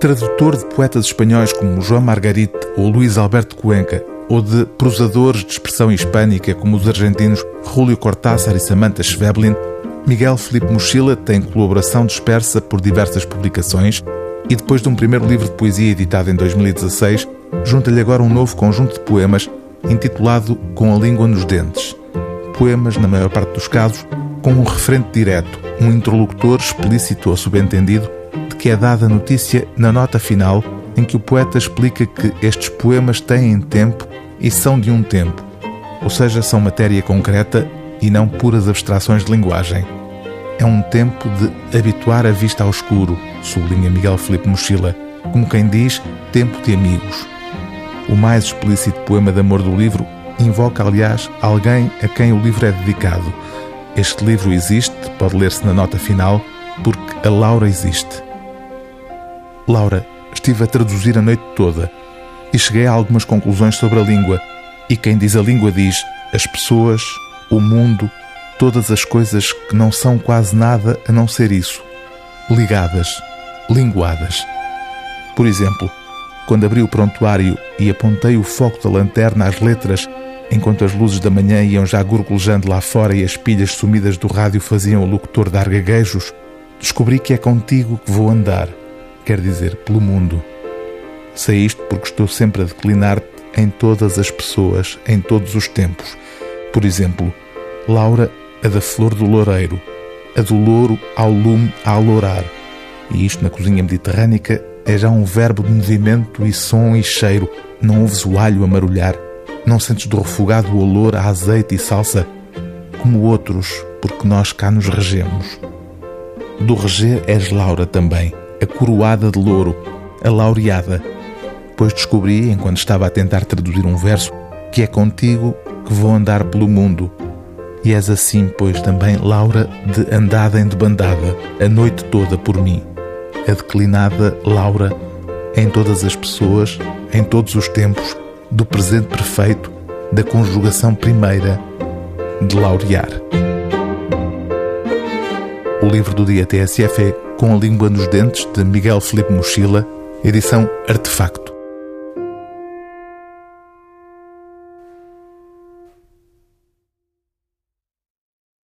tradutor de poetas espanhóis como João Margarite ou Luís Alberto Cuenca, ou de prosadores de expressão hispânica como os argentinos Julio Cortázar e Samantha Schweblin, Miguel Felipe Mochila tem colaboração dispersa por diversas publicações e depois de um primeiro livro de poesia editado em 2016, junta-lhe agora um novo conjunto de poemas intitulado Com a Língua nos Dentes. Poemas, na maior parte dos casos, com um referente direto, um interlocutor explícito ou subentendido, que é dada notícia na nota final em que o poeta explica que estes poemas têm tempo e são de um tempo, ou seja, são matéria concreta e não puras abstrações de linguagem. É um tempo de habituar a vista ao escuro, sublinha Miguel Felipe Mochila, como quem diz, tempo de amigos. O mais explícito poema de amor do livro invoca, aliás, alguém a quem o livro é dedicado. Este livro existe, pode ler-se na nota final, porque a Laura existe. Laura, estive a traduzir a noite toda e cheguei a algumas conclusões sobre a língua. E quem diz a língua diz as pessoas, o mundo, todas as coisas que não são quase nada a não ser isso. Ligadas, linguadas. Por exemplo, quando abri o prontuário e apontei o foco da lanterna às letras, enquanto as luzes da manhã iam já gorgolejando lá fora e as pilhas sumidas do rádio faziam o locutor dar gaguejos, descobri que é contigo que vou andar, quer dizer, pelo mundo. Sei isto porque estou sempre a declinar-te em todas as pessoas, em todos os tempos. Por exemplo, Laura, a da flor do loureiro, a do louro ao lume a alourar. E isto na cozinha mediterrânica é já um verbo de movimento e som e cheiro. Não ouves o alho a marulhar. Não sentes do refogado o olor a azeite e salsa, como outros, porque nós cá nos regemos. Do reger és Laura também, a coroada de louro, a laureada. Pois descobri, enquanto estava a tentar traduzir um verso, que é contigo que vou andar pelo mundo. E és assim, pois, também, Laura, de andada em debandada, a noite toda por mim a declinada Laura em todas as pessoas, em todos os tempos, do presente perfeito, da conjugação primeira de laurear. O livro do dia TSF é Com a Língua nos Dentes, de Miguel Felipe Mochila, edição Artefacto.